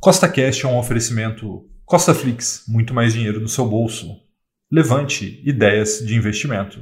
Costa Cash é um oferecimento Costa Flix, muito mais dinheiro no seu bolso. Levante ideias de investimento.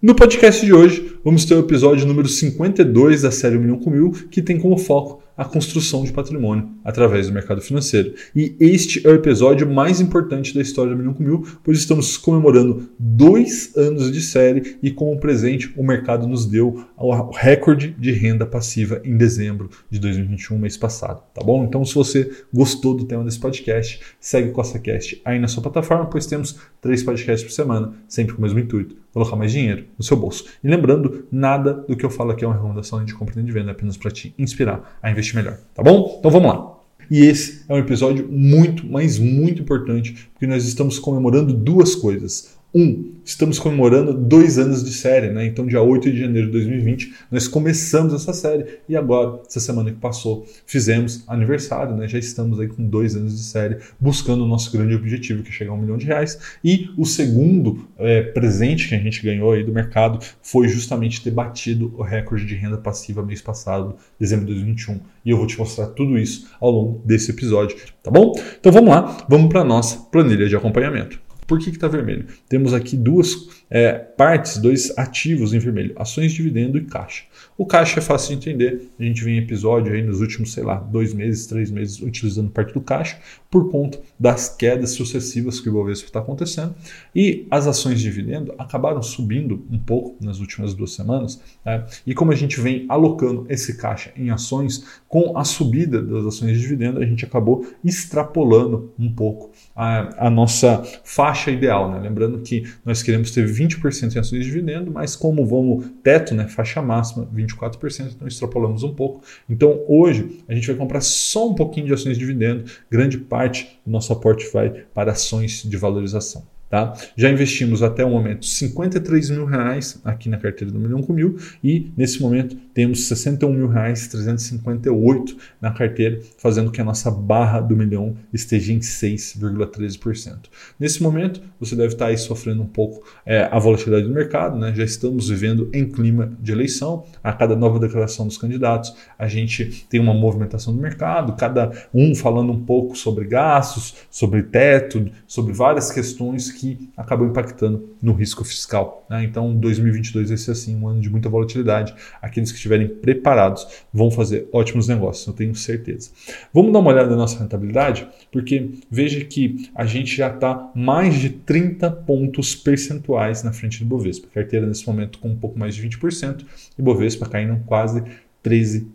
No podcast de hoje, vamos ter o episódio número 52 da série 1 Milhão com Mil, que tem como foco a construção de patrimônio através do mercado financeiro. E este é o episódio mais importante da história do Milhão com Mil, pois estamos comemorando dois anos de série e, como presente, o mercado nos deu o recorde de renda passiva em dezembro de 2021, mês passado. Tá bom? Então, se você gostou do tema desse podcast, segue CostaCast aí na sua plataforma, pois temos três podcasts por semana, sempre com o mesmo intuito: colocar mais dinheiro no seu bolso. E lembrando, nada do que eu falo aqui é uma recomendação de compra e de venda, é apenas para te inspirar a investir melhor, tá bom? Então vamos lá. E esse é um episódio muito, mas muito importante, porque nós estamos comemorando duas coisas. Um, estamos comemorando dois anos de série, né? Então, dia 8 de janeiro de 2020, nós começamos essa série e agora, essa semana que passou, fizemos aniversário, né? Já estamos aí com dois anos de série, buscando o nosso grande objetivo, que é chegar a um milhão de reais. E o segundo é, presente que a gente ganhou aí do mercado foi justamente ter batido o recorde de renda passiva mês passado, dezembro de 2021. E eu vou te mostrar tudo isso ao longo desse episódio, tá bom? Então vamos lá, vamos para a nossa planilha de acompanhamento. Por que está vermelho? Temos aqui duas é, partes, dois ativos em vermelho: ações, dividendo e caixa. O caixa é fácil de entender. A gente vem em episódio aí nos últimos, sei lá, dois meses, três meses, utilizando parte do caixa por conta das quedas sucessivas que o Bovespa está acontecendo. E as ações de dividendo acabaram subindo um pouco nas últimas duas semanas. Né? E como a gente vem alocando esse caixa em ações, com a subida das ações de dividendo, a gente acabou extrapolando um pouco a, a nossa faixa ideal. Né? Lembrando que nós queremos ter 20% em ações de dividendo, mas como vamos teto, né, faixa máxima, 24%, então extrapolamos um pouco. Então hoje a gente vai comprar só um pouquinho de ações de dividendo, grande parte do nosso aporte vai para ações de valorização. Tá? Já investimos até o momento 53 mil reais aqui na carteira do Milhão com Mil e nesse momento temos 61 mil reais 358 na carteira, fazendo que a nossa barra do milhão esteja em 6,13%. Nesse momento você deve estar aí sofrendo um pouco é, a volatilidade do mercado, né? já estamos vivendo em clima de eleição, a cada nova declaração dos candidatos a gente tem uma movimentação do mercado, cada um falando um pouco sobre gastos, sobre teto, sobre várias questões que acabam impactando no risco fiscal. Né? Então, 2022 vai ser assim, um ano de muita volatilidade. Aqueles que estiverem preparados vão fazer ótimos negócios, eu tenho certeza. Vamos dar uma olhada na nossa rentabilidade, porque veja que a gente já está mais de 30 pontos percentuais na frente do Bovespa. Carteira nesse momento com um pouco mais de 20% e Bovespa caindo quase 13%.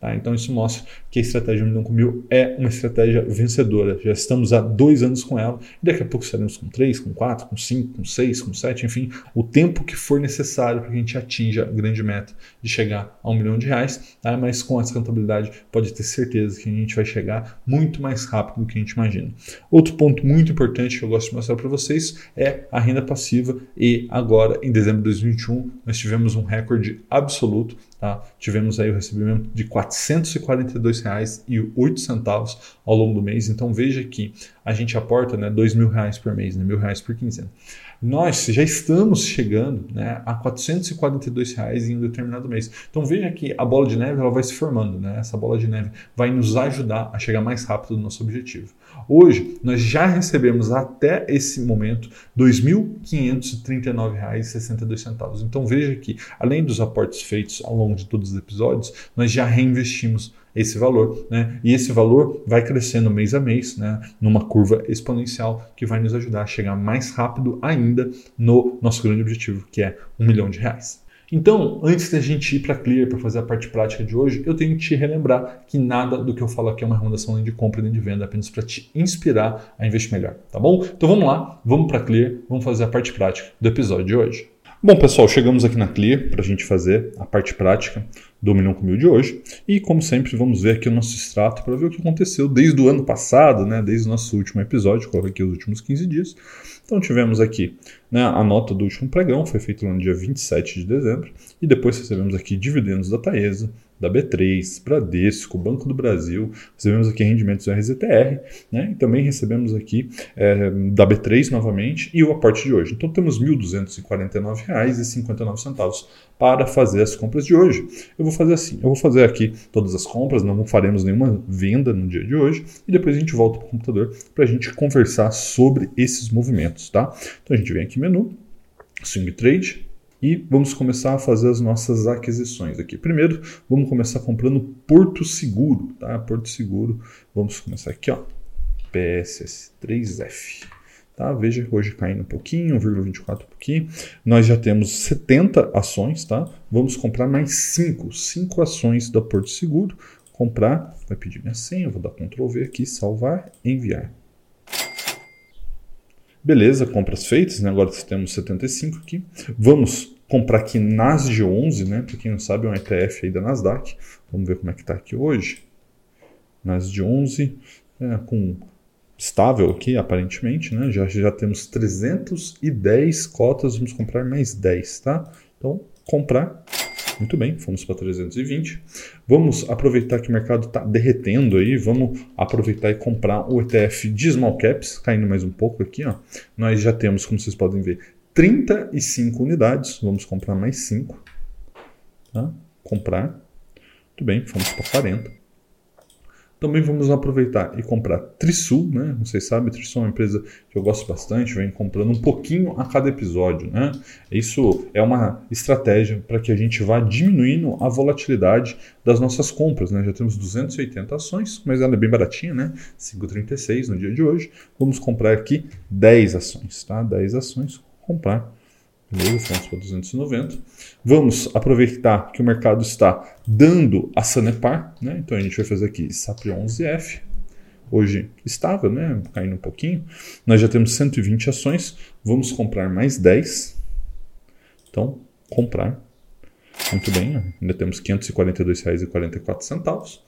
Tá? Então isso mostra que a estratégia Milhão com Mil é uma estratégia vencedora. Já estamos há dois anos com ela e daqui a pouco estaremos com 3, com 4, com 5, com 6, com 7, enfim, o tempo que for necessário para que a gente atinja a grande meta de chegar a um milhão de reais. Tá? Mas com essa contabilidade pode ter certeza que a gente vai chegar muito mais rápido do que a gente imagina. Outro ponto muito importante que eu gosto de mostrar para vocês é a renda passiva e agora em dezembro de 2021 nós tivemos um recorde absoluto. Tá? Tivemos aí o recebimento de R$ 442,08 ao longo do mês. Então veja que a gente aporta né, R$ mil reais por mês, né, mil reais por quinzena. Nós já estamos chegando né, a 442 reais em um determinado mês. Então veja que a bola de neve ela vai se formando. Né? Essa bola de neve vai nos ajudar a chegar mais rápido no nosso objetivo. Hoje nós já recebemos até esse momento R$ 2.539,62. Então veja que além dos aportes feitos ao longo de todos os episódios, nós já reinvestimos esse valor, né? E esse valor vai crescendo mês a mês, né? Numa curva exponencial que vai nos ajudar a chegar mais rápido ainda no nosso grande objetivo, que é um milhão de reais. Então, antes da gente ir para Clear para fazer a parte prática de hoje, eu tenho que te relembrar que nada do que eu falo aqui é uma recomendação nem de compra nem de venda, apenas para te inspirar a investir melhor, tá bom? Então vamos lá, vamos para Clear, vamos fazer a parte prática do episódio de hoje. Bom, pessoal, chegamos aqui na Clear para a gente fazer a parte prática do Milhão com Mil de hoje. E, como sempre, vamos ver aqui o nosso extrato para ver o que aconteceu desde o ano passado, né, desde o nosso último episódio, coloquei aqui os últimos 15 dias. Então, tivemos aqui né, a nota do último pregão, foi feita no dia 27 de dezembro, e depois recebemos aqui dividendos da Taesa, da B3, Bradesco, Banco do Brasil, recebemos aqui rendimentos do RZTR, né? E também recebemos aqui é, da B3 novamente e o aporte de hoje. Então temos R$ 1.249,59 para fazer as compras de hoje. Eu vou fazer assim, eu vou fazer aqui todas as compras, não faremos nenhuma venda no dia de hoje e depois a gente volta para o computador para a gente conversar sobre esses movimentos, tá? Então a gente vem aqui menu, Swing Trade, e vamos começar a fazer as nossas aquisições aqui. Primeiro, vamos começar comprando Porto Seguro, tá? Porto Seguro, vamos começar aqui, ó, PSS3F. Tá? Veja, hoje caindo um pouquinho, 1,24 um pouquinho. Nós já temos 70 ações, tá? Vamos comprar mais 5, 5 ações da Porto Seguro. Comprar, vai pedir minha senha, vou dar Ctrl V aqui, salvar, enviar. Beleza, compras feitas, né? agora temos 75 aqui. Vamos comprar aqui NASD 11, né? Para quem não sabe, é um ETF aí da Nasdaq. Vamos ver como é que está aqui hoje. NASD 11, é, com estável aqui, aparentemente, né? Já, já temos 310 cotas, vamos comprar mais 10, tá? Então, comprar muito bem, fomos para 320. Vamos aproveitar que o mercado está derretendo aí, vamos aproveitar e comprar o ETF de Small Caps, caindo mais um pouco aqui. Ó. Nós já temos, como vocês podem ver, 35 unidades, vamos comprar mais 5. Tá? Comprar. Muito bem, fomos para 40. Também vamos aproveitar e comprar Trisul, né? Vocês sabem, Trisul é uma empresa que eu gosto bastante, vem comprando um pouquinho a cada episódio, né? Isso é uma estratégia para que a gente vá diminuindo a volatilidade das nossas compras, né? Já temos 280 ações, mas ela é bem baratinha, né? 5,36 no dia de hoje. Vamos comprar aqui 10 ações, tá? 10 ações, comprar Beleza? Fomos para 290. Vamos aproveitar que o mercado está dando a Sanepar, né? Então a gente vai fazer aqui SAP 11F. Hoje estável, né? Caindo um pouquinho. Nós já temos 120 ações. Vamos comprar mais 10. Então, comprar. Muito bem, ainda temos R$ 542,44.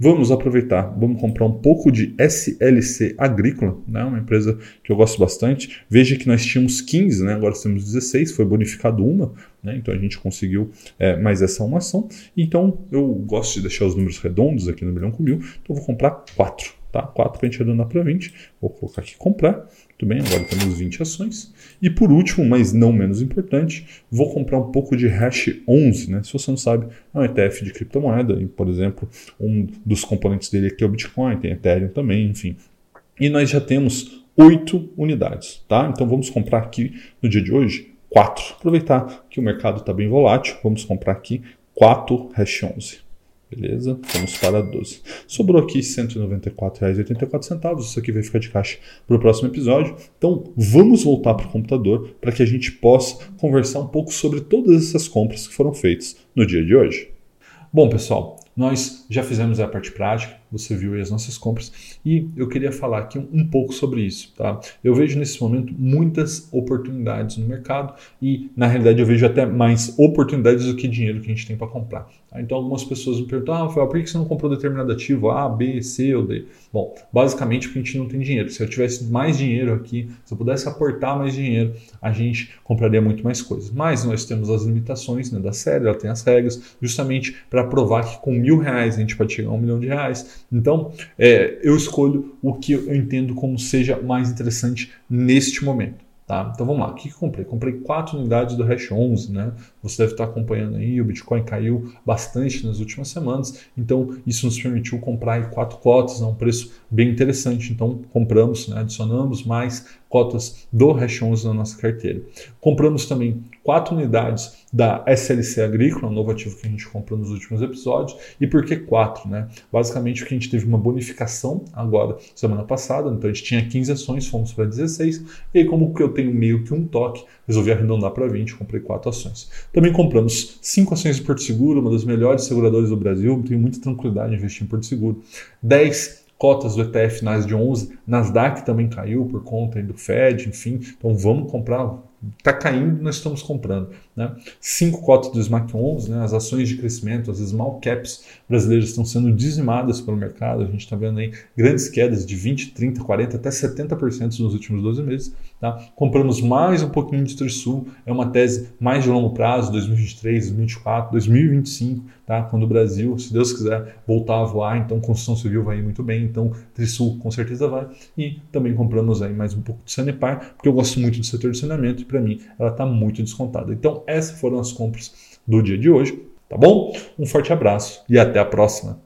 Vamos aproveitar, vamos comprar um pouco de SLC Agrícola, né? uma empresa que eu gosto bastante. Veja que nós tínhamos 15, né? agora temos 16, foi bonificado uma, né? então a gente conseguiu é, mais essa uma ação. Então eu gosto de deixar os números redondos aqui no milhão com mil, então vou comprar 4. Tá? 4 para a gente arredondar para 20. Vou colocar aqui comprar. Muito bem, agora temos 20 ações. E por último, mas não menos importante, vou comprar um pouco de Hash 11. Né? Se você não sabe, é um ETF de criptomoeda. E, por exemplo, um dos componentes dele aqui é o Bitcoin, tem Ethereum também, enfim. E nós já temos 8 unidades. Tá? Então vamos comprar aqui no dia de hoje 4. Aproveitar que o mercado está bem volátil, vamos comprar aqui 4 Hash 11. Beleza? Vamos para 12. Sobrou aqui R$ 194,84. Isso aqui vai ficar de caixa para o próximo episódio. Então, vamos voltar para o computador para que a gente possa conversar um pouco sobre todas essas compras que foram feitas no dia de hoje. Bom, pessoal, nós já fizemos a parte prática, você viu aí as nossas compras e eu queria falar aqui um, um, pouco sobre isso, tá? Eu vejo nesse momento muitas oportunidades no mercado e na realidade eu vejo até mais oportunidades do que dinheiro que a gente tem para comprar. Tá? Então algumas pessoas me perguntam, ah, Rafael, por que você não comprou determinado ativo A, B, C ou D? Bom, basicamente porque a gente não tem dinheiro. Se eu tivesse mais dinheiro aqui, se eu pudesse aportar mais dinheiro, a gente compraria muito mais coisas. Mas nós temos as limitações né, da série, ela tem as regras, justamente para provar que com mil reais a gente pode chegar a um milhão de reais. Então, é, eu escolho o que eu entendo como seja mais interessante neste momento. Tá? Então vamos lá, o que, que eu comprei? Comprei 4 unidades do Hash 11, né? Você deve estar acompanhando aí, o Bitcoin caiu bastante nas últimas semanas, então isso nos permitiu comprar 4 cotas a um preço bem interessante. Então compramos, né? adicionamos mais cotas do 11 na nossa carteira. Compramos também 4 unidades da SLC Agrícola, um novo ativo que a gente comprou nos últimos episódios. E por que 4? Né? Basicamente porque a gente teve uma bonificação agora, semana passada, então a gente tinha 15 ações, fomos para 16, e aí como eu tenho meio que um toque, resolvi arredondar para 20, comprei 4 ações. Também compramos 5 ações de Porto Seguro, uma das melhores seguradoras do Brasil, tenho muita tranquilidade em investir em Porto Seguro. 10 cotas do ETF NAS de 11, Nasdaq também caiu por conta do Fed, enfim. Então vamos comprar está caindo, nós estamos comprando. Né? Cinco cotas do SMAC 11, né? as ações de crescimento, as small caps brasileiras estão sendo dizimadas pelo mercado. A gente está vendo aí grandes quedas de 20, 30, 40, até 70% nos últimos 12 meses. Tá? Compramos mais um pouquinho de Trisul, é uma tese mais de longo prazo, 2023, 2024, 2025, tá? quando o Brasil, se Deus quiser, voltar a voar, então construção civil vai ir muito bem, então Trisul com certeza vai. E também compramos aí mais um pouco de Sanepar, porque eu gosto muito do setor de saneamento para mim ela está muito descontada. Então, essas foram as compras do dia de hoje, tá bom? Um forte abraço e até a próxima.